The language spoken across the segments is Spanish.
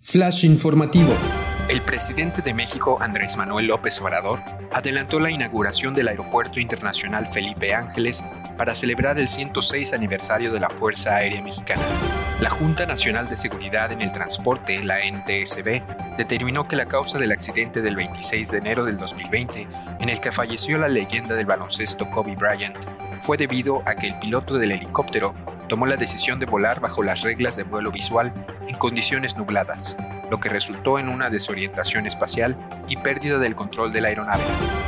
Flash informativo. El presidente de México, Andrés Manuel López Obrador, adelantó la inauguración del Aeropuerto Internacional Felipe Ángeles para celebrar el 106 aniversario de la Fuerza Aérea Mexicana. La Junta Nacional de Seguridad en el Transporte, la NTSB, determinó que la causa del accidente del 26 de enero del 2020, en el que falleció la leyenda del baloncesto Kobe Bryant, fue debido a que el piloto del helicóptero tomó la decisión de volar bajo las reglas de vuelo visual en condiciones nubladas lo que resultó en una desorientación espacial y pérdida del control de la aeronave.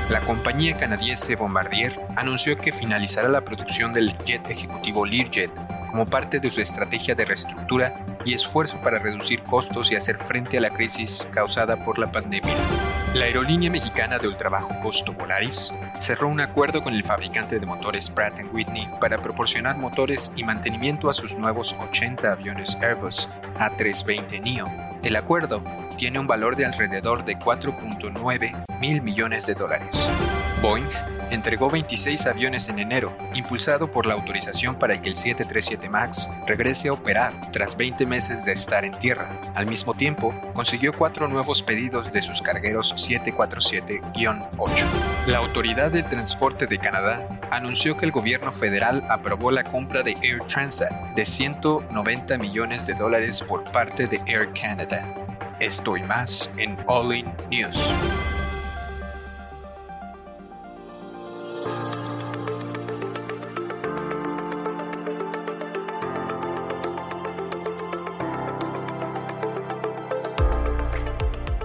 La compañía canadiense Bombardier anunció que finalizará la producción del jet ejecutivo Learjet como parte de su estrategia de reestructura y esfuerzo para reducir costos y hacer frente a la crisis causada por la pandemia. La aerolínea mexicana de ultrabajo costo Volaris cerró un acuerdo con el fabricante de motores Pratt Whitney para proporcionar motores y mantenimiento a sus nuevos 80 aviones Airbus A320neo el acuerdo tiene un valor de alrededor de 4.9 mil millones de dólares. Boeing entregó 26 aviones en enero, impulsado por la autorización para que el 737 MAX regrese a operar tras 20 meses de estar en tierra. Al mismo tiempo, consiguió cuatro nuevos pedidos de sus cargueros 747-8. La Autoridad de Transporte de Canadá anunció que el gobierno federal aprobó la compra de Air Transat de 190 millones de dólares por parte de Air Canada. Esto y más en All In News.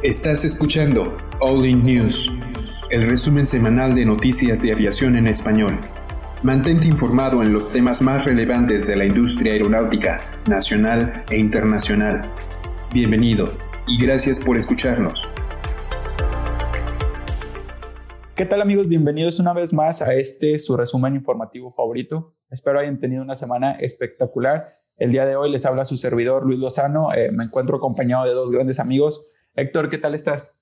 Estás escuchando All In News, el resumen semanal de noticias de aviación en español. Mantente informado en los temas más relevantes de la industria aeronáutica, nacional e internacional. Bienvenido y gracias por escucharnos. ¿Qué tal amigos? Bienvenidos una vez más a este su resumen informativo favorito. Espero hayan tenido una semana espectacular. El día de hoy les habla su servidor Luis Lozano. Eh, me encuentro acompañado de dos grandes amigos. Héctor, ¿qué tal estás?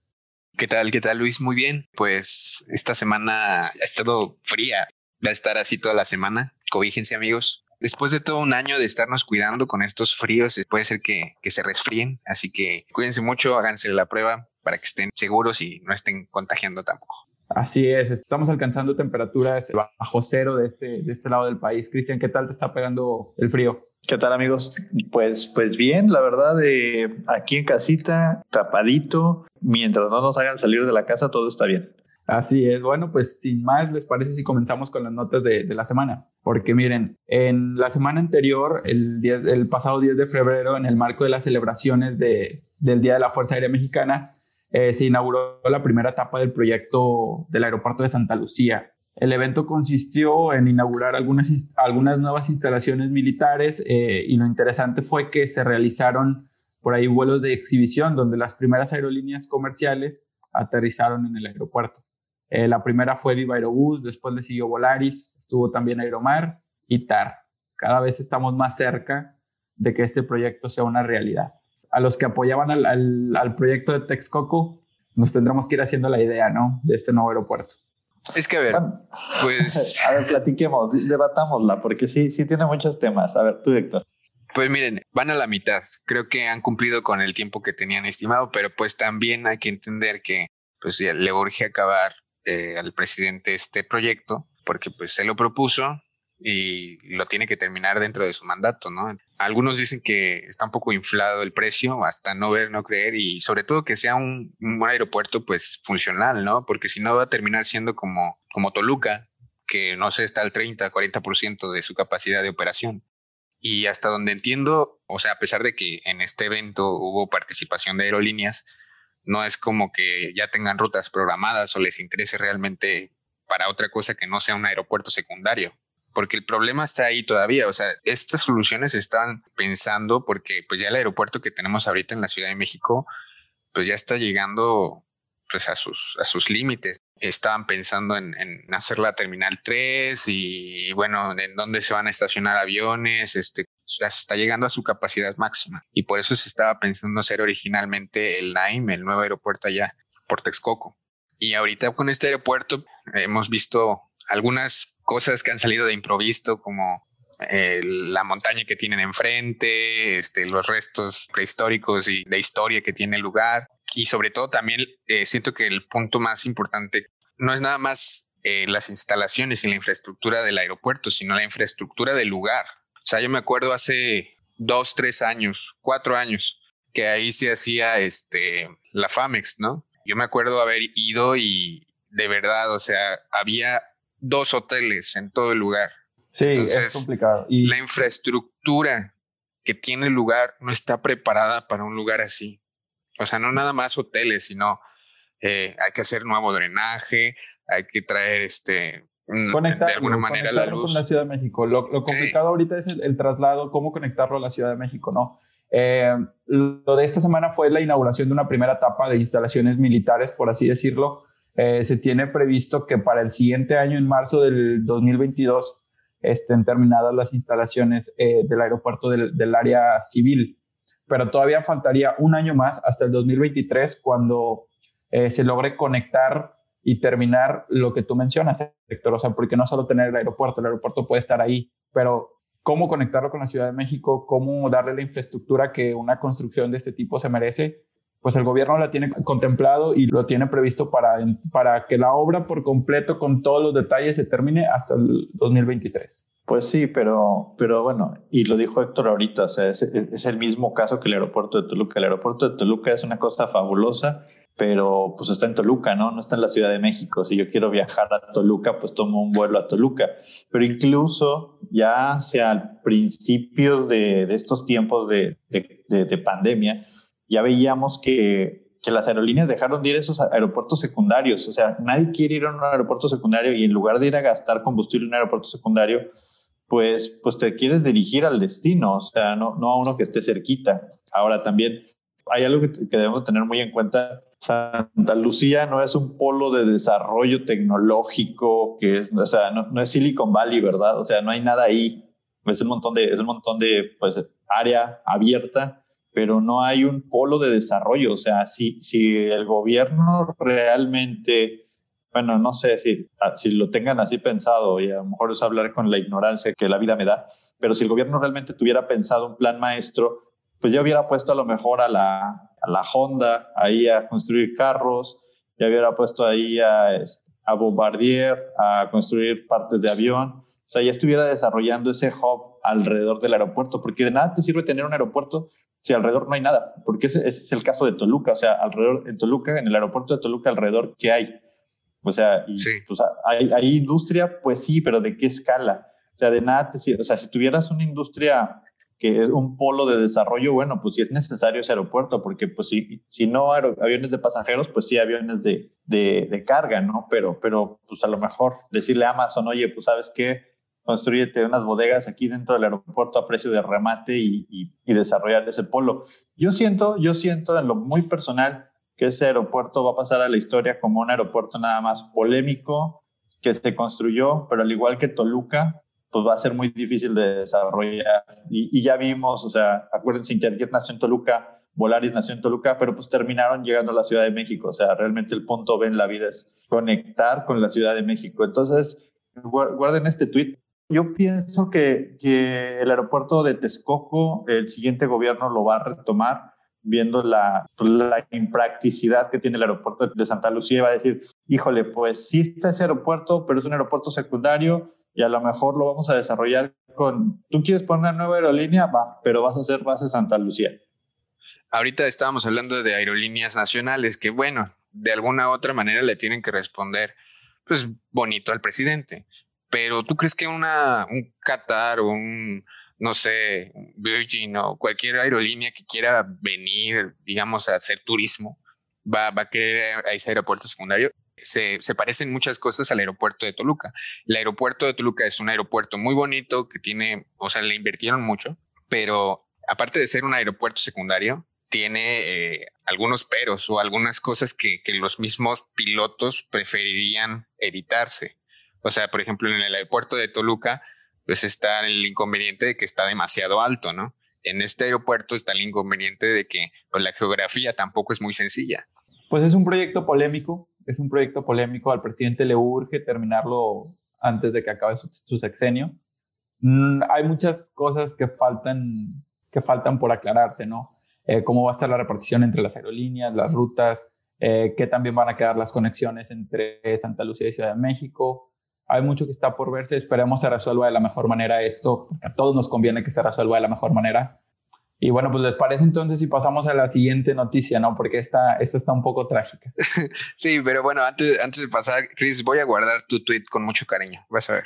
¿Qué tal? ¿Qué tal, Luis? Muy bien. Pues esta semana ha estado fría. Va a estar así toda la semana. Cobíjense, amigos. Después de todo un año de estarnos cuidando con estos fríos, puede ser que, que se resfríen. Así que cuídense mucho, háganse la prueba para que estén seguros y no estén contagiando tampoco. Así es, estamos alcanzando temperaturas bajo cero de este, de este lado del país. Cristian, ¿qué tal te está pegando el frío? ¿Qué tal amigos? Pues, pues bien, la verdad, eh, aquí en casita, tapadito, mientras no nos hagan salir de la casa, todo está bien. Así es, bueno, pues sin más, ¿les parece si comenzamos con las notas de, la semana? Porque miren, en la semana anterior, el, el pasado 10 de febrero, en el marco de las celebraciones de, del Día de la Fuerza Aérea Mexicana, eh, se inauguró la primera etapa del proyecto del aeropuerto de Santa Lucía, el evento consistió en inaugurar algunas, algunas nuevas instalaciones militares eh, y lo interesante fue que se realizaron por ahí vuelos de exhibición donde las primeras aerolíneas comerciales aterrizaron en el aeropuerto. Eh, la primera fue Viva Aerobús, después le siguió Volaris, estuvo también Aeromar y TAR. Cada vez estamos más cerca de que este proyecto sea una realidad. A los que apoyaban al, al, al proyecto de Texcoco, nos tendremos que ir haciendo la idea, ¿no? De este nuevo aeropuerto. Es que a ver, pues. A ver, platiquemos, debatámosla, porque sí, sí tiene muchos temas. A ver, tú, Héctor. Pues miren, van a la mitad. Creo que han cumplido con el tiempo que tenían estimado, pero pues también hay que entender que pues le urge acabar eh, al presidente este proyecto, porque pues se lo propuso, y lo tiene que terminar dentro de su mandato, ¿no? Algunos dicen que está un poco inflado el precio, hasta no ver, no creer, y sobre todo que sea un, aeropuerto pues funcional, ¿no? Porque si no va a terminar siendo como, como Toluca, que no sé, está al 30, 40% de su capacidad de operación. Y hasta donde entiendo, o sea, a pesar de que en este evento hubo participación de aerolíneas, no es como que ya tengan rutas programadas o les interese realmente para otra cosa que no sea un aeropuerto secundario porque el problema está ahí todavía. O sea, estas soluciones están pensando porque pues ya el aeropuerto que tenemos ahorita en la Ciudad de México, pues ya está llegando pues a sus, a sus límites. Estaban pensando en, hacer la Terminal 3 y, bueno, en dónde se van a estacionar aviones, este, está llegando a su capacidad máxima. Y por eso se estaba pensando hacer originalmente el NAIM, el nuevo aeropuerto allá por Texcoco. Y ahorita con este aeropuerto hemos visto algunas cosas que han salido de improviso, como eh, la montaña que tienen enfrente, este, los restos prehistóricos y de historia que tiene el lugar. Y sobre todo también eh, siento que el punto más importante no es nada más eh, las instalaciones y la infraestructura del aeropuerto, sino la infraestructura del lugar. O sea, yo me acuerdo hace dos, tres años, cuatro años, que ahí se hacía este, la FAMEX, ¿no? Yo me acuerdo haber ido y de verdad, o sea, había dos hoteles en todo el lugar. Sí, es complicado. Y la infraestructura que tiene el lugar no está preparada para un lugar así. O sea, no nada más hoteles, sino eh, hay que hacer nuevo drenaje, hay que traer este conectar, de alguna manera la luz. con la Ciudad de México. Lo, complicado ahorita es el, traslado, cómo conectarlo a la Ciudad de México, ¿no? Eh, lo de esta semana fue la inauguración de una primera etapa de instalaciones militares, por así decirlo. Eh, se tiene previsto que para el siguiente año, en marzo del 2022, estén terminadas las instalaciones eh, del aeropuerto del, del, área civil. Pero todavía faltaría un año más, hasta el 2023, cuando se logre conectar y terminar lo que tú mencionas, Héctor. O sea, porque no solo tener el aeropuerto, el aeropuerto puede estar ahí, pero cómo conectarlo con la Ciudad de México, cómo darle la infraestructura que una construcción de este tipo se merece, pues el gobierno la tiene contemplado y lo tiene previsto para, para que la obra por completo, con todos los detalles, se termine hasta el 2023. Pues sí, pero, pero bueno, y lo dijo Héctor ahorita, o sea, es, es, el mismo caso que el aeropuerto de Toluca. El aeropuerto de Toluca es una cosa fabulosa, pero pues está en Toluca, ¿no? No está en la Ciudad de México. Si yo quiero viajar a Toluca, pues tomo un vuelo a Toluca. Pero incluso ya hacia el principio de, de estos tiempos de, de, de, pandemia, ya veíamos que, que las aerolíneas dejaron de ir a esos aeropuertos secundarios. O sea, nadie quiere ir a un aeropuerto secundario y en lugar de ir a gastar combustible en un aeropuerto secundario, pues, pues te quieres dirigir al destino, o sea, no, no a uno que esté cerquita. Ahora también hay algo que, que debemos tener muy en cuenta. Santa Lucía no es un polo de desarrollo tecnológico, que es, o sea, no, no, es Silicon Valley, ¿verdad? O sea, no hay nada ahí. Es un montón de, es un montón de pues, área abierta, pero no hay un polo de desarrollo. O sea, si, si el gobierno realmente bueno, no sé si, ah, si lo tengan así pensado y a lo mejor es hablar con la ignorancia que la vida me da, pero si el gobierno realmente tuviera pensado un plan maestro, pues ya hubiera puesto a lo mejor a la, a la Honda ahí a construir carros, ya hubiera puesto ahí a, a Bombardier a construir partes de avión, o sea, ya estuviera desarrollando ese hub alrededor del aeropuerto, porque de nada te sirve tener un aeropuerto si alrededor no hay nada, porque ese, ese es el caso de Toluca, o sea, alrededor en Toluca, en el aeropuerto de Toluca alrededor, ¿qué hay? O sea, pues, hay, hay, industria, pues sí, pero ¿de qué escala? O sea, de nada te O sea, si tuvieras una industria que es un polo de desarrollo, bueno, pues sí es necesario ese aeropuerto, porque pues si, si no aviones de pasajeros, pues sí aviones de, de, de, carga, ¿no? Pero, pero pues a lo mejor decirle a Amazon, oye, pues sabes qué, construyete unas bodegas aquí dentro del aeropuerto a precio de remate y, y, y desarrollar ese polo. Yo siento, yo siento en lo muy personal que ese aeropuerto va a pasar a la historia como un aeropuerto nada más polémico que se construyó, pero al igual que Toluca, pues va a ser muy difícil de desarrollar. Y, ya vimos, o sea, acuérdense, Interjet nació en Toluca, Volaris nació en Toluca, pero pues terminaron llegando a la Ciudad de México. O sea, realmente el punto B en la vida es conectar con la Ciudad de México. Entonces, guarden este tweet. Yo pienso que, que el aeropuerto de Texcoco, el siguiente gobierno lo va a retomar viendo la, la, impracticidad que tiene el aeropuerto de Santa Lucía, va a decir, híjole, pues sí está ese aeropuerto, pero es un aeropuerto secundario y a lo mejor lo vamos a desarrollar con, tú quieres poner una nueva aerolínea, va, pero vas a hacer base Santa Lucía. Ahorita estábamos hablando de aerolíneas nacionales que, bueno, de alguna u otra manera le tienen que responder, pues, bonito al presidente. Pero ¿tú crees que una, un Qatar o un, no sé, Virgin o cualquier aerolínea que quiera venir, digamos, a hacer turismo, va, va a querer a ese aeropuerto secundario. Se, se, parecen muchas cosas al aeropuerto de Toluca. El aeropuerto de Toluca es un aeropuerto muy bonito que tiene, o sea, le invirtieron mucho, pero aparte de ser un aeropuerto secundario, tiene eh, algunos peros o algunas cosas que, que los mismos pilotos preferirían evitarse. O sea, por ejemplo, en el aeropuerto de Toluca pues está el inconveniente de que está demasiado alto, ¿no? En este aeropuerto está el inconveniente de que pues, la geografía tampoco es muy sencilla. Pues es un proyecto polémico, es un proyecto polémico, al presidente le urge terminarlo antes de que acabe su, sexenio. mm, hay muchas cosas que faltan, que faltan por aclararse, ¿no? Eh, cómo va a estar la repartición entre las aerolíneas, las rutas, eh, qué también van a quedar las conexiones entre Santa Lucía y Ciudad de México. Hay mucho que está por verse, esperemos se resuelva de la mejor manera esto, porque a todos nos conviene que se resuelva de la mejor manera. Y bueno, pues les parece entonces si pasamos a la siguiente noticia, ¿no? Porque esta, esta está un poco trágica. sí, pero bueno, antes, antes de pasar, Chris, voy a guardar tu tweet con mucho cariño, vas a ver.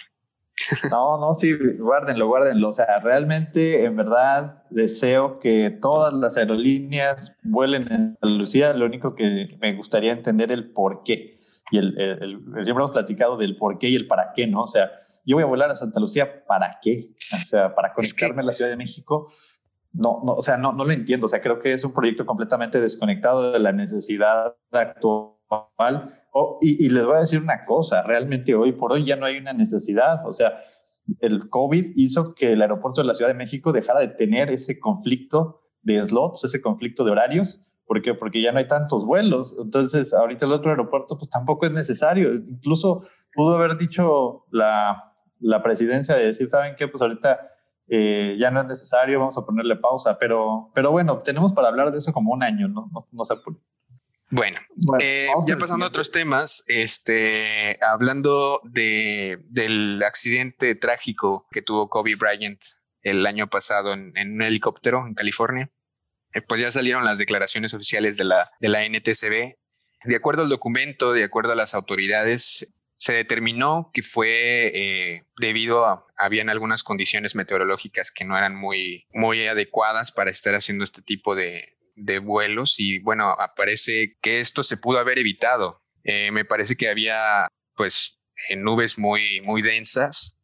No, no, sí, guárdenlo, guárdenlo. O sea, realmente, en verdad, deseo que todas las aerolíneas vuelen en Santa Lucía. Lo único que me gustaría entender el por qué. Y el, el, siempre hemos platicado del por qué y el para qué, ¿no? O sea, yo voy a volar a Santa Lucía, ¿para qué? O sea, para conectarme a la Ciudad de México. No, no, o sea, no, no lo entiendo. O sea, creo que es un proyecto completamente desconectado de la necesidad actual y, les voy a decir una cosa, realmente hoy por hoy ya no hay una necesidad, o sea, el COVID hizo que el aeropuerto de la Ciudad de México dejara de tener ese conflicto de slots, ese conflicto de horarios, ¿por qué? Porque ya no hay tantos vuelos, entonces ahorita el otro aeropuerto pues tampoco es necesario, incluso pudo haber dicho la, la presidencia de decir, ¿saben qué? Pues ahorita eh, ya no es necesario, vamos a ponerle pausa, pero, pero bueno, tenemos para hablar de eso como un año, ¿no? No, no se bueno, eh, ya pasando a otros temas, este, hablando de, del accidente trágico que tuvo Kobe Bryant el año pasado en, un helicóptero en California, pues ya salieron las declaraciones oficiales de la, de la NTCB. De acuerdo al documento, de acuerdo a las autoridades, se determinó que fue eh, debido a habían algunas condiciones meteorológicas que no eran muy, muy adecuadas para estar haciendo este tipo de, de vuelos y bueno, parece que esto se pudo haber evitado. Eh, me parece que había pues nubes muy, muy densas.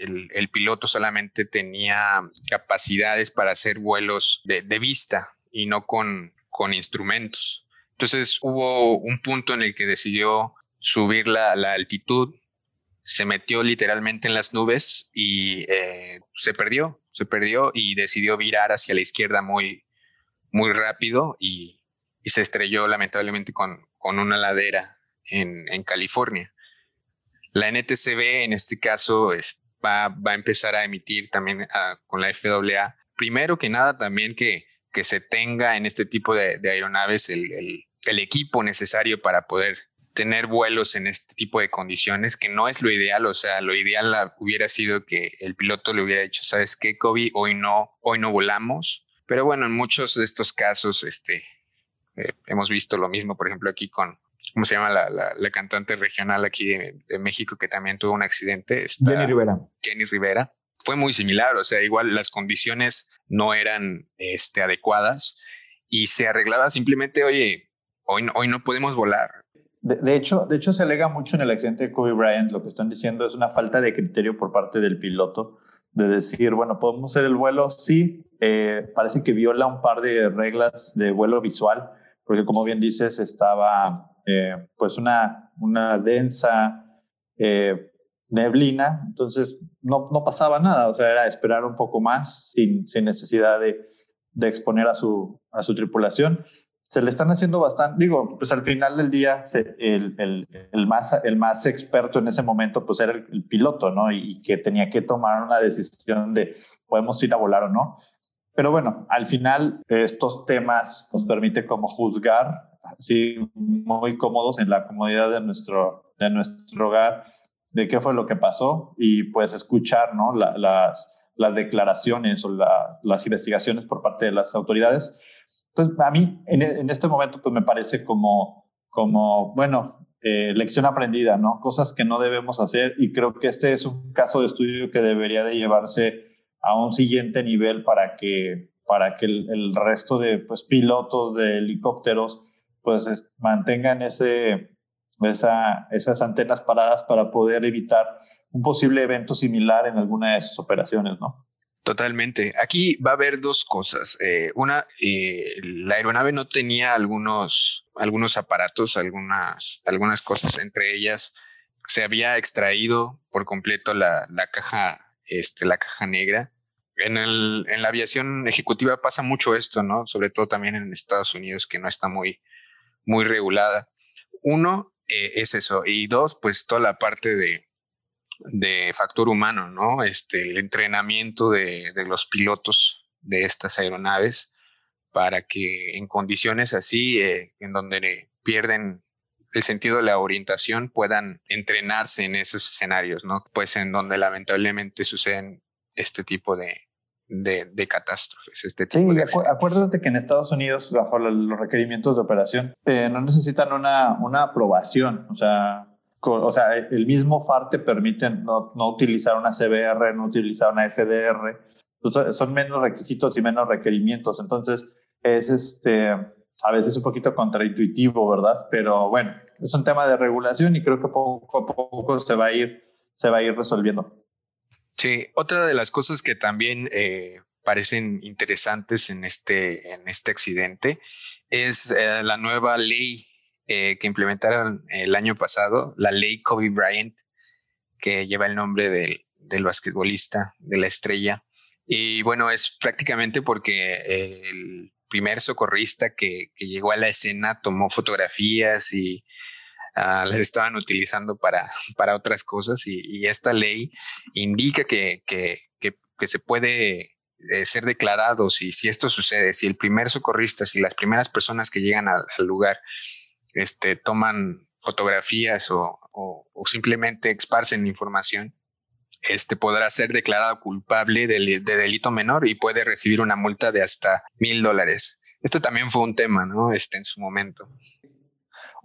El, piloto solamente tenía capacidades para hacer vuelos de, vista y no con, con instrumentos. Entonces hubo un punto en el que decidió subir la, altitud, se metió literalmente en las nubes y eh, se perdió, se perdió y decidió virar hacia la izquierda muy, muy rápido y, se estrelló lamentablemente con, con una ladera en, en, California. La NTCB en este caso va, a empezar a emitir también ah, con la FAA. Primero que nada también que, que se tenga en este tipo de, aeronaves el, el, el, equipo necesario para poder tener vuelos en este tipo de condiciones, que no es lo ideal, o sea, lo ideal hubiera sido que el piloto le hubiera dicho, ¿sabes qué, Kobe? Hoy no, hoy no volamos, pero bueno, en muchos de estos casos, este, eh, hemos visto lo mismo, por ejemplo, aquí con, ¿cómo se llama la, la, cantante regional aquí de, México que también tuvo un accidente? Jenny Rivera. Jenny Rivera. Fue muy similar, o sea, igual las condiciones no eran este, adecuadas y se arreglaba simplemente, oye, hoy no, hoy no podemos volar. De, de, hecho, de hecho, se alega mucho en el accidente de Kobe Bryant, lo que están diciendo es una falta de criterio por parte del piloto, de decir, bueno, podemos hacer el vuelo, sí, eh, parece que viola un par de reglas de vuelo visual, porque como bien dices, estaba eh, pues una, una densa eh, neblina, entonces no, no pasaba nada, o sea, era esperar un poco más sin, sin necesidad de, exponer a su, a su tripulación se le están haciendo bastante, digo, pues al final del día el, el, más, el más experto en ese momento pues era el, piloto, ¿no? Y, que tenía que tomar una decisión de podemos ir a volar o no. Pero bueno, al final estos temas nos permite como juzgar, así muy cómodos en la comodidad de nuestro, de nuestro hogar, de qué fue lo que pasó y pues escuchar, ¿no? las, las declaraciones o las investigaciones por parte de las autoridades pues a mí en, en este momento pues me parece como, como bueno, eh, lección aprendida, ¿no? Cosas que no debemos hacer y creo que este es un caso de estudio que debería de llevarse a un siguiente nivel para que, para que el, el resto de pues, pilotos de helicópteros pues mantengan ese, esa, esas antenas paradas para poder evitar un posible evento similar en alguna de sus operaciones, ¿no? Totalmente. Aquí va a haber dos cosas. Eh, una, eh, la aeronave no tenía algunos, algunos aparatos, algunas, algunas cosas. Entre ellas, se había extraído por completo la, la caja, este, la caja negra. En, el, en la aviación ejecutiva pasa mucho esto, ¿no? Sobre todo también en Estados Unidos, que no está muy, muy regulada. Uno eh, es eso. Y dos, pues toda la parte de, de factor humano, ¿no? Este, el entrenamiento de, de los pilotos de estas aeronaves para que en condiciones así, eh, en donde pierden el sentido de la orientación, puedan entrenarse en esos escenarios, ¿no? Pues en donde lamentablemente suceden este tipo de, de, catástrofes. Este tipo sí, acuérdate que en Estados Unidos, bajo los requerimientos de operación, eh, no necesitan una, una aprobación, o sea, o sea, el mismo FAR te permite no, no, utilizar una CBR, no utilizar una FDR, pues, son menos requisitos y menos requerimientos, entonces es este, a veces un poquito contraintuitivo, ¿verdad? Pero bueno, es un tema de regulación y creo que poco a poco se va a ir, se va a ir resolviendo. Sí, otra de las cosas que también eh, parecen interesantes en este, en este accidente es eh, la nueva ley eh, que implementaron el año pasado, la ley Kobe Bryant, que lleva el nombre del, del basquetbolista, de la estrella. Y bueno, es prácticamente porque el primer socorrista que, que, llegó a la escena tomó fotografías y uh, las estaban utilizando para, para otras cosas y, y esta ley indica que, que, que, se puede eh, ser declarado si, si esto sucede, si el primer socorrista, si las primeras personas que llegan al, lugar este, toman fotografías o, o, o, simplemente esparcen información, este podrá ser declarado culpable de, de, delito menor y puede recibir una multa de hasta mil dólares. Esto también fue un tema, ¿no? Este en su momento.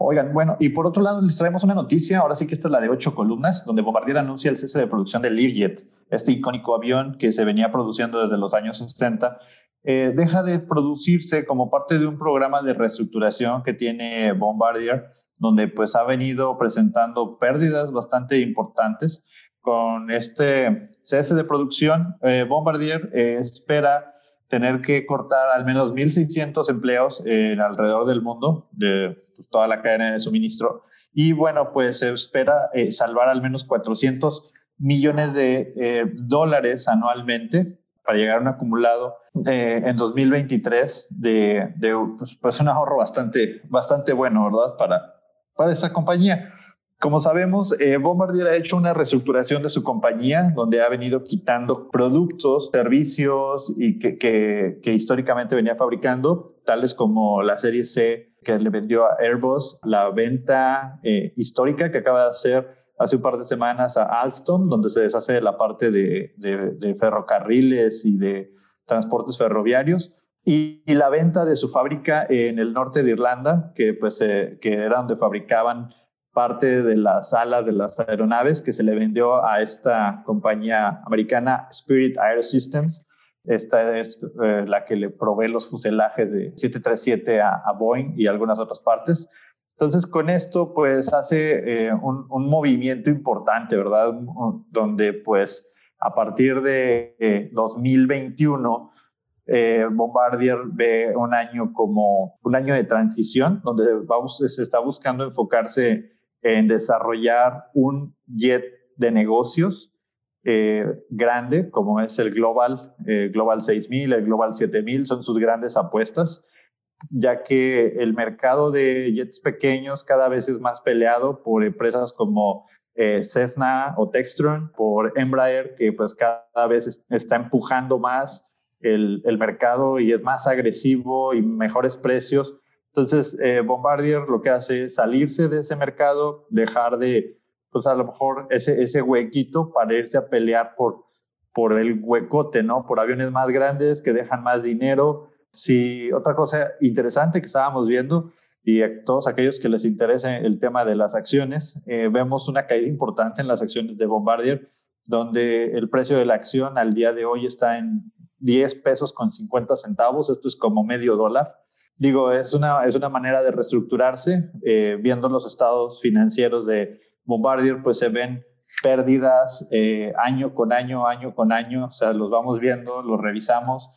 Oigan, bueno, y por otro lado les traemos una noticia, ahora sí que esta es la de ocho columnas, donde Bombardier anuncia el cese de producción del Learjet, este icónico avión que se venía produciendo desde los años 60. Eh, deja de producirse como parte de un programa de reestructuración que tiene Bombardier, donde pues ha venido presentando pérdidas bastante importantes. Con este cese de producción, eh, Bombardier eh, espera tener que cortar al menos 1.600 empleos en alrededor del mundo, de toda la cadena de suministro. Y bueno, pues se espera eh, salvar al menos 400 millones de eh, dólares anualmente para llegar a un acumulado eh, en 2023 de, de pues, pues, un ahorro bastante, bastante bueno, ¿verdad? Para, para esa compañía. Como sabemos, eh, Bombardier ha hecho una reestructuración de su compañía, donde ha venido quitando productos, servicios y que, que, que, históricamente venía fabricando, tales como la serie C que le vendió a Airbus, la venta eh, histórica que acaba de hacer hace un par de semanas a Alstom, donde se deshace de la parte de, ferrocarriles y de transportes ferroviarios. Y, la venta de su fábrica en el norte de Irlanda, que, pues, eh, que era donde fabricaban parte de la sala de las aeronaves que se le vendió a esta compañía americana Spirit Aerosystems. Esta es eh, la que le provee los fuselajes de 737 a, a, Boeing y algunas otras partes. Entonces, con esto, pues hace eh, un, un, movimiento importante, ¿verdad? Donde, pues, a partir de eh, 2021, Bombardier ve un año como un año de transición, donde se está buscando enfocarse en desarrollar un jet de negocios eh, grande, como es el Global, eh, Global 6000, el Global 7000, son sus grandes apuestas, ya que el mercado de jets pequeños cada vez es más peleado por empresas como eh, Cessna o Textron, por Embraer, que pues cada vez está empujando más el, el mercado y es más agresivo y mejores precios. Entonces, eh, Bombardier lo que hace es salirse de ese mercado, dejar de, pues a lo mejor ese, ese huequito para irse a pelear por, por el huecote, ¿no? Por aviones más grandes que dejan más dinero. Sí, otra cosa interesante que estábamos viendo y a todos aquellos que les interese el tema de las acciones, eh, vemos una caída importante en las acciones de Bombardier, donde el precio de la acción al día de hoy está en 10 pesos con 50 centavos, esto es como medio dólar. Digo, es una, es una manera de reestructurarse. Eh, viendo los estados financieros de Bombardier, pues se ven pérdidas eh, año con año, año con año. O sea, los vamos viendo, los revisamos.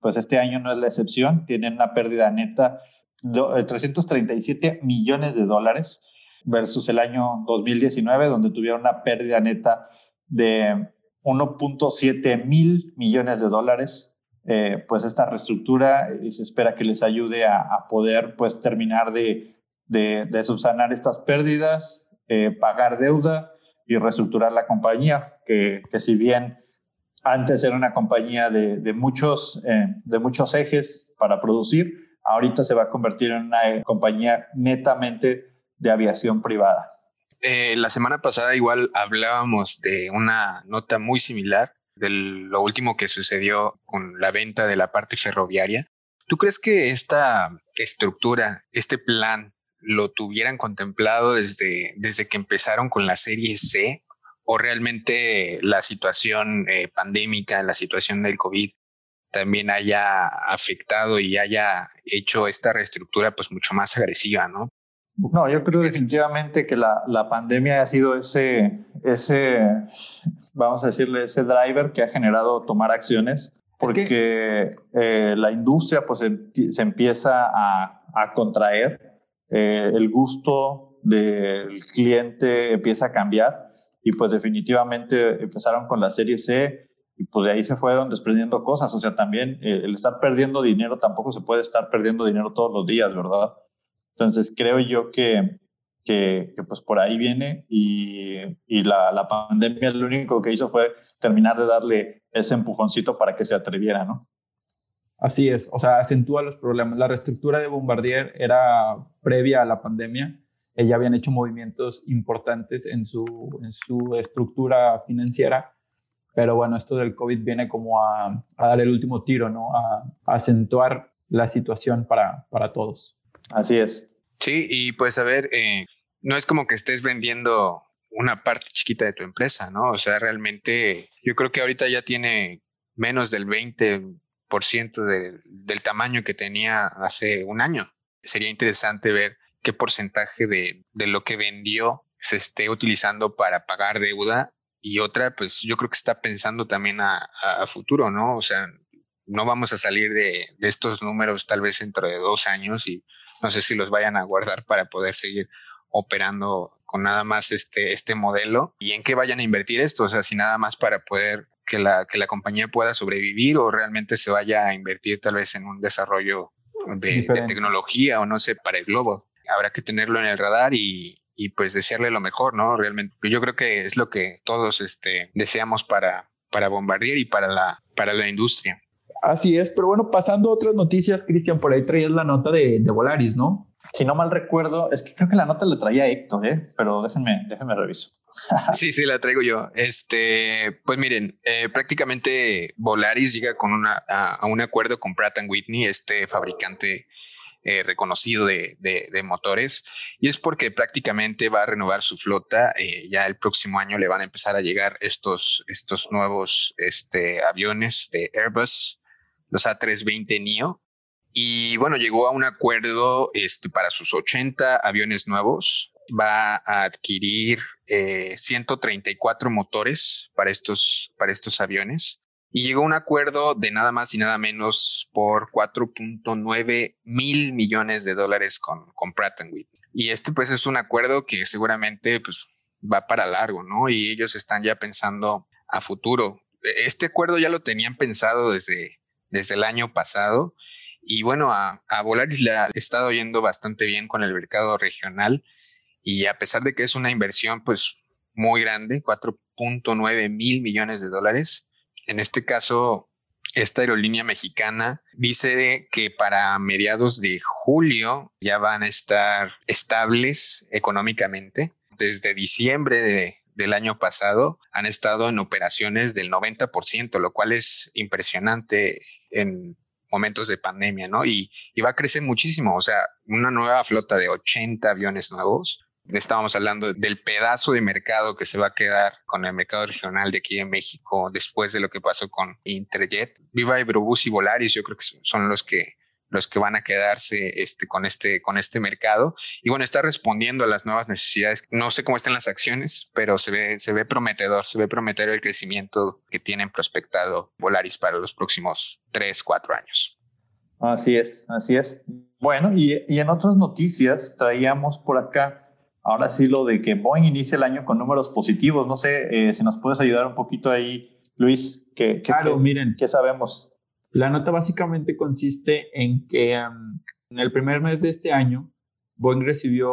Pues este año no es la excepción. Tienen una pérdida neta de 337 eh, millones de dólares versus el año 2019, donde tuvieron una pérdida neta de 1.7 mil millones de dólares. Eh, pues esta reestructura y se espera que les ayude a, a poder pues terminar de, de, de, subsanar estas pérdidas, eh, pagar deuda y reestructurar la compañía, que, que si bien antes era una compañía de, de muchos, eh, de muchos ejes para producir, ahorita se va a convertir en una eh, compañía netamente de aviación privada. Eh, la semana pasada igual hablábamos de una nota muy similar de lo último que sucedió con la venta de la parte ferroviaria. ¿Tú crees que esta estructura, este plan, lo tuvieran contemplado desde, desde que empezaron con la serie C? ¿O realmente la situación eh, pandémica, la situación del COVID, también haya afectado y haya hecho esta reestructura pues mucho más agresiva, ¿no? No, yo creo definitivamente que la, la pandemia ha sido ese, ese, vamos a decirle, ese driver que ha generado tomar acciones, porque eh, la industria pues se, empieza a, a contraer, eh, el gusto del cliente empieza a cambiar y pues definitivamente empezaron con la serie C y pues de ahí se fueron desprendiendo cosas, o sea, también eh, el estar perdiendo dinero tampoco se puede estar perdiendo dinero todos los días, ¿verdad? Entonces creo yo que, que, pues por ahí viene y, y la, la, pandemia lo único que hizo fue terminar de darle ese empujoncito para que se atreviera, ¿no? Así es, o sea, acentúa los problemas. La reestructura de Bombardier era previa a la pandemia. Ella habían hecho movimientos importantes en su, en su estructura financiera, pero bueno, esto del COVID viene como a, a dar el último tiro, ¿no? A, a acentuar la situación para, para todos. Así es. Sí, y pues a ver, eh, no es como que estés vendiendo una parte chiquita de tu empresa, ¿no? O sea, realmente yo creo que ahorita ya tiene menos del 20% de, del tamaño que tenía hace un año. Sería interesante ver qué porcentaje de, de lo que vendió se esté utilizando para pagar deuda y otra, pues yo creo que está pensando también a, a, futuro, ¿no? O sea, no vamos a salir de, de, estos números tal vez dentro de dos años y no sé si los vayan a guardar para poder seguir operando con nada más este, este modelo y en qué vayan a invertir esto, o sea, si nada más para poder que la, que la compañía pueda sobrevivir o realmente se vaya a invertir tal vez en un desarrollo de, de tecnología o no sé, para el globo. Habrá que tenerlo en el radar y, y pues desearle lo mejor, ¿no? Realmente, yo creo que es lo que todos este, deseamos para, para Bombardier y para la, para la industria. Así es, pero bueno, pasando a otras noticias, Cristian, por ahí traías la nota de, de, Volaris, ¿no? Si no mal recuerdo, es que creo que la nota la traía Héctor, ¿eh? pero déjenme, déjenme reviso. Sí, sí, la traigo yo. Este, pues miren, eh, prácticamente Volaris llega con una, a, un acuerdo con Pratt Whitney, este fabricante eh, reconocido de, de, de, motores y es porque prácticamente va a renovar su flota. Eh, ya el próximo año le van a empezar a llegar estos, estos nuevos este, aviones de Airbus los A320 NEO. Y bueno, llegó a un acuerdo este, para sus 80 aviones nuevos. Va a adquirir eh, 134 motores para estos, para estos aviones. Y llegó un acuerdo de nada más y nada menos por 4.9 mil millones de dólares con, con Pratt Whitney. Y este pues es un acuerdo que seguramente pues va para largo, ¿no? Y ellos están ya pensando a futuro. Este acuerdo ya lo tenían pensado desde, desde el año pasado. Y bueno, a, a, Volaris le ha estado yendo bastante bien con el mercado regional. Y a pesar de que es una inversión, pues muy grande, 4.9 mil millones de dólares. En este caso, esta aerolínea mexicana dice que para mediados de julio ya van a estar estables económicamente. Desde diciembre de, del año pasado han estado en operaciones del 90%, lo cual es impresionante en momentos de pandemia, ¿no? Y, y, va a crecer muchísimo, o sea, una nueva flota de 80 aviones nuevos. Estábamos hablando del pedazo de mercado que se va a quedar con el mercado regional de aquí en México después de lo que pasó con Interjet. Viva Aerobús y Volaris, yo creo que son los que los que van a quedarse este, con, este, con este mercado. Y bueno, está respondiendo a las nuevas necesidades. No sé cómo están las acciones, pero se ve, se ve prometedor, se ve prometedor el crecimiento que tienen prospectado Volaris para los próximos tres, cuatro años. Así es, así es. Bueno, y en otras noticias traíamos por acá, ahora sí lo de que Boeing inicia el año con números positivos. No sé eh, si nos puedes ayudar un poquito ahí, Luis. ¿Qué, qué, claro, miren. ¿Qué sabemos? La nota básicamente consiste en que um, en el primer mes de este año Boeing recibió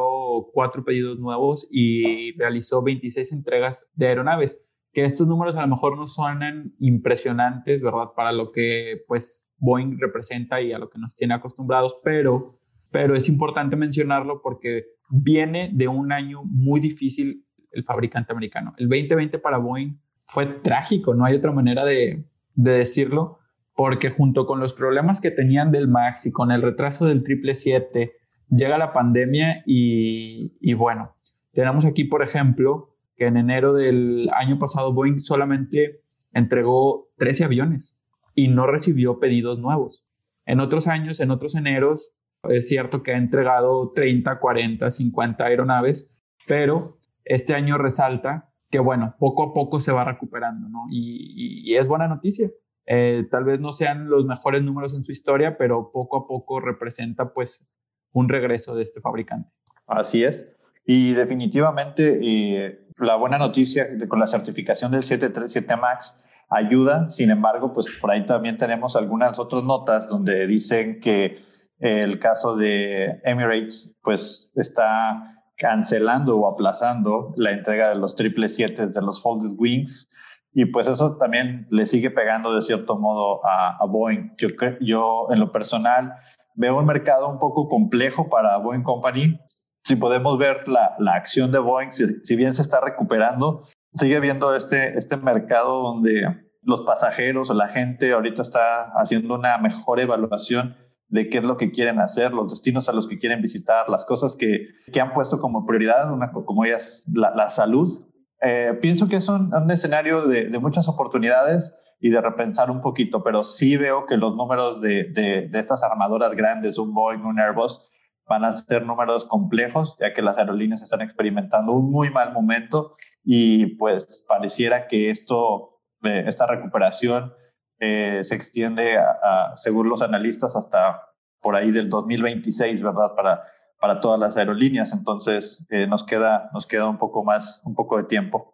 cuatro pedidos nuevos y realizó 26 entregas de aeronaves, que estos números a lo mejor no suenan impresionantes, ¿verdad? Para lo que pues Boeing representa y a lo que nos tiene acostumbrados, pero, pero es importante mencionarlo porque viene de un año muy difícil el fabricante americano. El 2020 para Boeing fue trágico, no hay otra manera de, de decirlo, porque junto con los problemas que tenían del MAX y con el retraso del 777, llega la pandemia y, y bueno, tenemos aquí, por ejemplo, que en enero del año pasado Boeing solamente entregó 13 aviones y no recibió pedidos nuevos. En otros años, en otros eneros, es cierto que ha entregado 30, 40, 50 aeronaves, pero este año resalta que, bueno, poco a poco se va recuperando, ¿no? Y, es buena noticia. Eh, tal vez no sean los mejores números en su historia, pero poco a poco representa, pues, un regreso de este fabricante. Así es. Y definitivamente eh, la buena noticia con la certificación del 737 MAX ayuda. Sin embargo, pues por ahí también tenemos algunas otras notas donde dicen que el caso de Emirates pues está cancelando o aplazando la entrega de los triple siete de los folded wings y pues eso también le sigue pegando de cierto modo a, a Boeing. Yo, yo en lo personal veo un mercado un poco complejo para Boeing Company. Si podemos ver la, la acción de Boeing, si, si, bien se está recuperando, sigue viendo este, este mercado donde los pasajeros o la gente ahorita está haciendo una mejor evaluación de qué es lo que quieren hacer, los destinos a los que quieren visitar, las cosas que, que han puesto como prioridad, una, como ellas, la, la salud. Eh, pienso que es un, un escenario de, de, muchas oportunidades y de repensar un poquito, pero sí veo que los números de, de, de, estas armadoras grandes, un Boeing, un Airbus, van a ser números complejos, ya que las aerolíneas están experimentando un muy mal momento y pues pareciera que esto, eh, esta recuperación eh, se extiende, a, según los analistas, hasta por ahí del 2026, ¿verdad? Para, para todas las aerolíneas. Entonces, eh, nos, queda, nos queda un poco más, un poco de tiempo.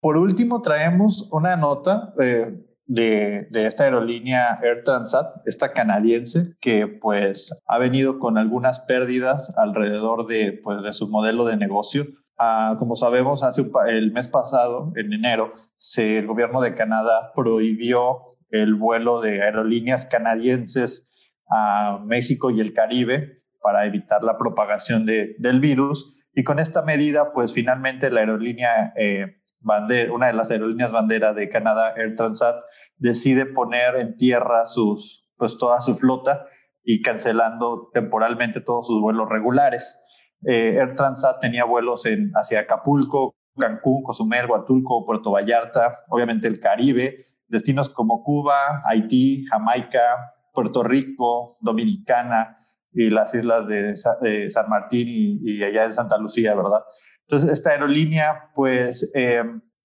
Por último, traemos una nota eh, de, de, esta aerolínea Air Transat, esta canadiense, que pues ha venido con algunas pérdidas alrededor de, pues, de su modelo de negocio. Ah, como sabemos, hace un, el mes pasado, en enero, se, el gobierno de Canadá prohibió el vuelo de aerolíneas canadienses a México y el Caribe para evitar la propagación de, del virus. Y con esta medida, pues finalmente la aerolínea eh, bandera, una de las aerolíneas bandera de Canadá, Air Transat, decide poner en tierra sus, pues toda su flota y cancelando temporalmente todos sus vuelos regulares. Eh, Air Transat tenía vuelos en, hacia Acapulco, Cancún, Cozumel, Huatulco, Puerto Vallarta, obviamente el Caribe, destinos como Cuba, Haití, Jamaica, Puerto Rico, Dominicana y las islas de, San Martín y, allá en Santa Lucía, ¿verdad? Entonces, esta aerolínea, pues, eh,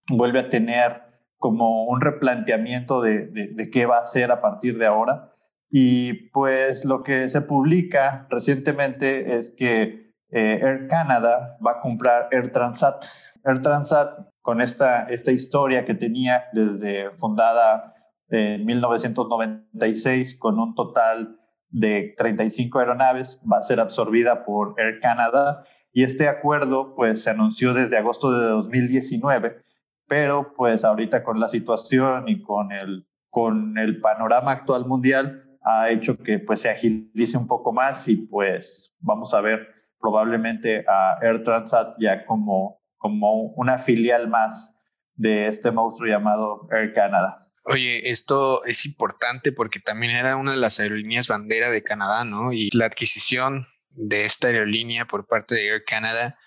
vuelve a tener como un replanteamiento de, qué va a hacer a partir de ahora. Y pues lo que se publica recientemente es que eh, Air Canada va a comprar Air Transat. Air Transat, con esta, esta historia que tenía desde fundada en 1996 con un total de 35 aeronaves, va a ser absorbida por Air Canada. Y este acuerdo pues se anunció desde agosto de 2019, pero pues ahorita con la situación y con el, con el panorama actual mundial ha hecho que pues se agilice un poco más y pues vamos a ver probablemente a Air Transat ya como, como una filial más de este monstruo llamado Air Canada. Oye, esto es importante porque también era una de las aerolíneas bandera de Canadá, ¿no? Y la adquisición de esta aerolínea por parte de Air Canada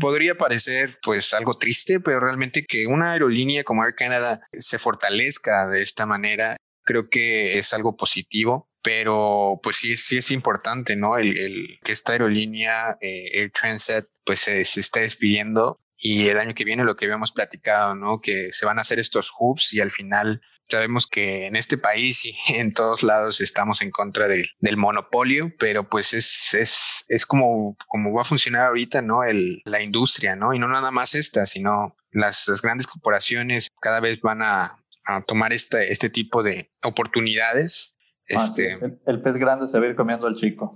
podría parecer pues algo triste, pero realmente que una aerolínea como Air Canada se fortalezca de esta manera, creo que es algo positivo, pero pues sí, sí es importante, ¿no? El, el que esta aerolínea eh, Air Transat pues se, se está despidiendo y el año que viene lo que habíamos platicado, ¿no? Que se van a hacer estos hubs y al final Sabemos que en este país y en todos lados estamos en contra de, del monopolio, pero pues es, es, es como, como va a funcionar ahorita, ¿no? El, la industria, ¿no? Y no nada más esta, sino las, las grandes corporaciones cada vez van a, a tomar este, este tipo de oportunidades. Ah, este, el, el, pez grande se va a ir comiendo al chico.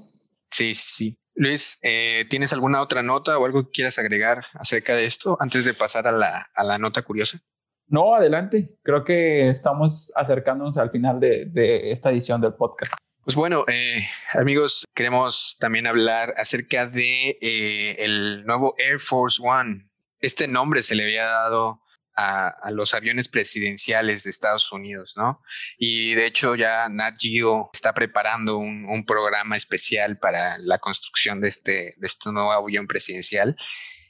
Sí, sí, sí. Luis, eh, ¿tienes alguna otra nota o algo que quieras agregar acerca de esto antes de pasar a la, a la nota curiosa? No, adelante. Creo que estamos acercándonos al final de, de esta edición del podcast. Pues bueno, eh, amigos, queremos también hablar acerca de eh, el nuevo Air Force One. Este nombre se le había dado a, los aviones presidenciales de Estados Unidos, ¿no? Y de hecho ya Nat Geo está preparando un, programa especial para la construcción de este, de este nuevo avión presidencial.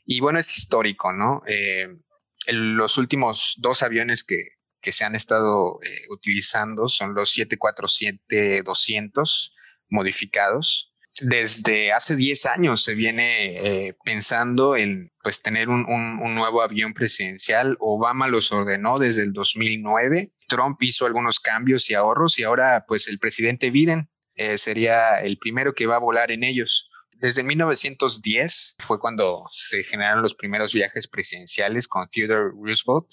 Y bueno, es histórico, ¿no? Eh, los últimos dos aviones que, que se han estado eh, utilizando son los 747-200 modificados desde hace 10 años se viene eh, pensando en pues tener un, nuevo avión presidencial. Obama los ordenó desde el 2009. Trump hizo algunos cambios y ahorros y ahora pues el presidente Biden eh, sería el primero que va a volar en ellos. Desde 1910 fue cuando se generaron los primeros viajes presidenciales con Theodore Roosevelt.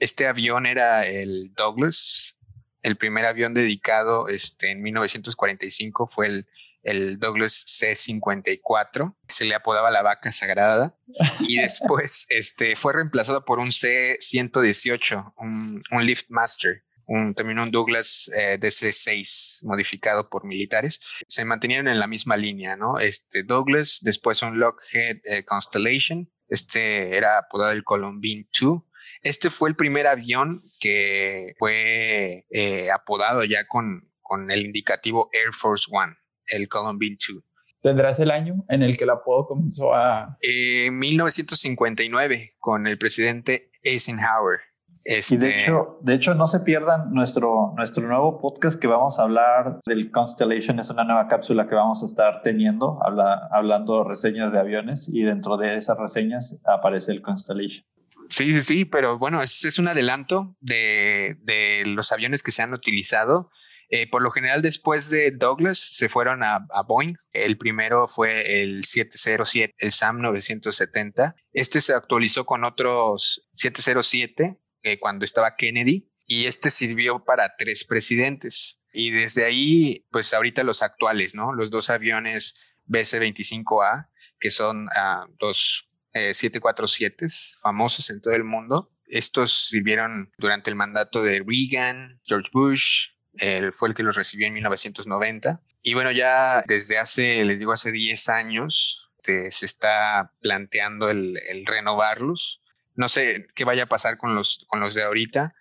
Este avión era el Douglas. El primer avión dedicado este, en 1945 fue el el Douglas C-54, se le apodaba la vaca sagrada, y después este, fue reemplazado por un C-118, un, un Liftmaster, un, también un Douglas eh, DC-6 modificado por militares. Se mantenieron en la misma línea, ¿no? Este Douglas, después un Lockheed eh, Constellation, este era apodado el Columbine 2, este fue el primer avión que fue eh, apodado ya con, con el indicativo Air Force One el Columbine 2. ¿Tendrás el año en el que el apodo comenzó a...? Eh, 1959, con el presidente Eisenhower. Este... Y de este hecho, de hecho, no se pierdan nuestro, nuestro nuevo podcast que vamos a hablar del Constellation. Es una nueva cápsula que vamos a estar teniendo, habla, hablando reseñas de aviones y dentro de esas reseñas aparece el Constellation. Sí, sí, sí, pero bueno, es, es un adelanto de, de, los aviones que se han utilizado eh, por lo general, después de Douglas, se fueron a, Boeing. El primero fue el 707, el SAM 970. Este se actualizó con otros 707 eh, cuando estaba Kennedy y este sirvió para tres presidentes. Y desde ahí, pues ahorita los actuales, ¿no? Los dos aviones BC-25A, que son uh, dos 747 eh, famosos en todo el mundo. Estos sirvieron durante el mandato de Reagan, George Bush, él fue el que los recibió en 1990. Y bueno, ya desde hace, les digo, hace 10 años este, se está planteando el, renovarlos. No sé qué vaya a pasar con los, con los de ahorita,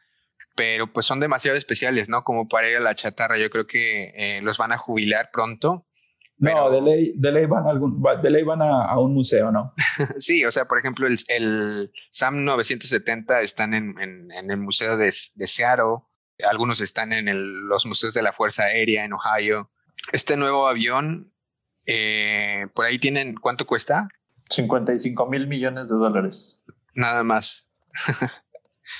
pero pues son demasiado especiales, ¿no? Como para ir a la chatarra. Yo creo que eh, los van a jubilar pronto. No, de ley, de ley van, a, algún, de ley van a, un museo, ¿no? sí, o sea, por ejemplo, el, el SAM 970 están en, en, el Museo de, de Seattle. Algunos están en los museos de la Fuerza Aérea en Ohio. Este nuevo avión, eh, por ahí tienen, ¿cuánto cuesta? 55 mil millones de dólares. Nada más.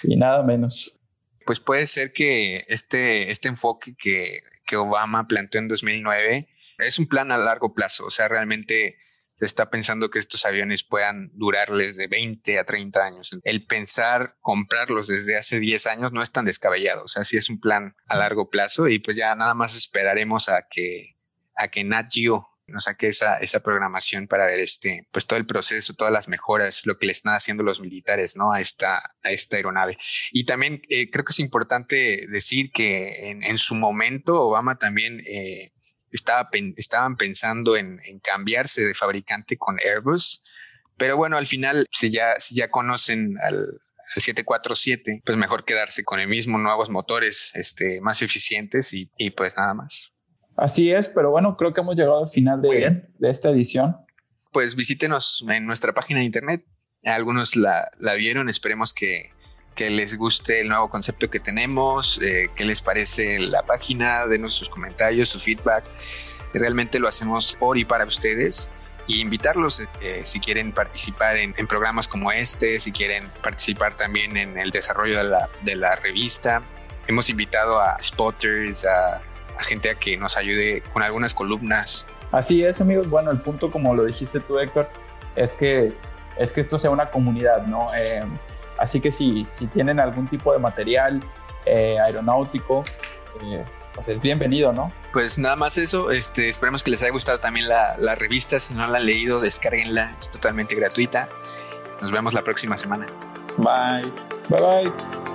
y nada menos. Pues puede ser que este, este enfoque que, que Obama planteó en 2009 es un plan a largo plazo. O sea, realmente se está pensando que estos aviones puedan durarles de 20 a 30 años. El pensar comprarlos desde hace 10 años no es tan descabellado, o sea, sí es un plan a largo plazo y pues ya nada más esperaremos a que, a que nos saque esa, esa programación para ver este, pues todo el proceso, todas las mejoras, lo que le están haciendo los militares, ¿no? A esta, a esta aeronave. Y también eh, creo que es importante decir que en, en su momento Obama también eh, estaba, estaban pensando en, cambiarse de fabricante con Airbus, pero bueno, al final, si ya, si ya conocen al, 747, pues mejor quedarse con el mismo, nuevos motores este, más eficientes y, pues nada más. Así es, pero bueno, creo que hemos llegado al final de, de esta edición. Pues visítenos en nuestra página de internet. Algunos la, la vieron, esperemos que, que les guste el nuevo concepto que tenemos, eh, qué les parece la página, denos sus comentarios, su feedback. Realmente lo hacemos por y para ustedes y invitarlos eh, si quieren participar en, programas como este, si quieren participar también en el desarrollo de la, de la revista. Hemos invitado a spotters, a, gente a que nos ayude con algunas columnas. Así es, amigos. Bueno, el punto, como lo dijiste tú, Héctor, es que, es que esto sea una comunidad, ¿no? Eh, Así que si, si tienen algún tipo de material eh, aeronáutico, eh, pues es bienvenido, ¿no? Pues nada más eso, este, esperemos que les haya gustado también la, la revista, si no la han leído, descárguenla, es totalmente gratuita. Nos vemos la próxima semana. Bye. Bye bye.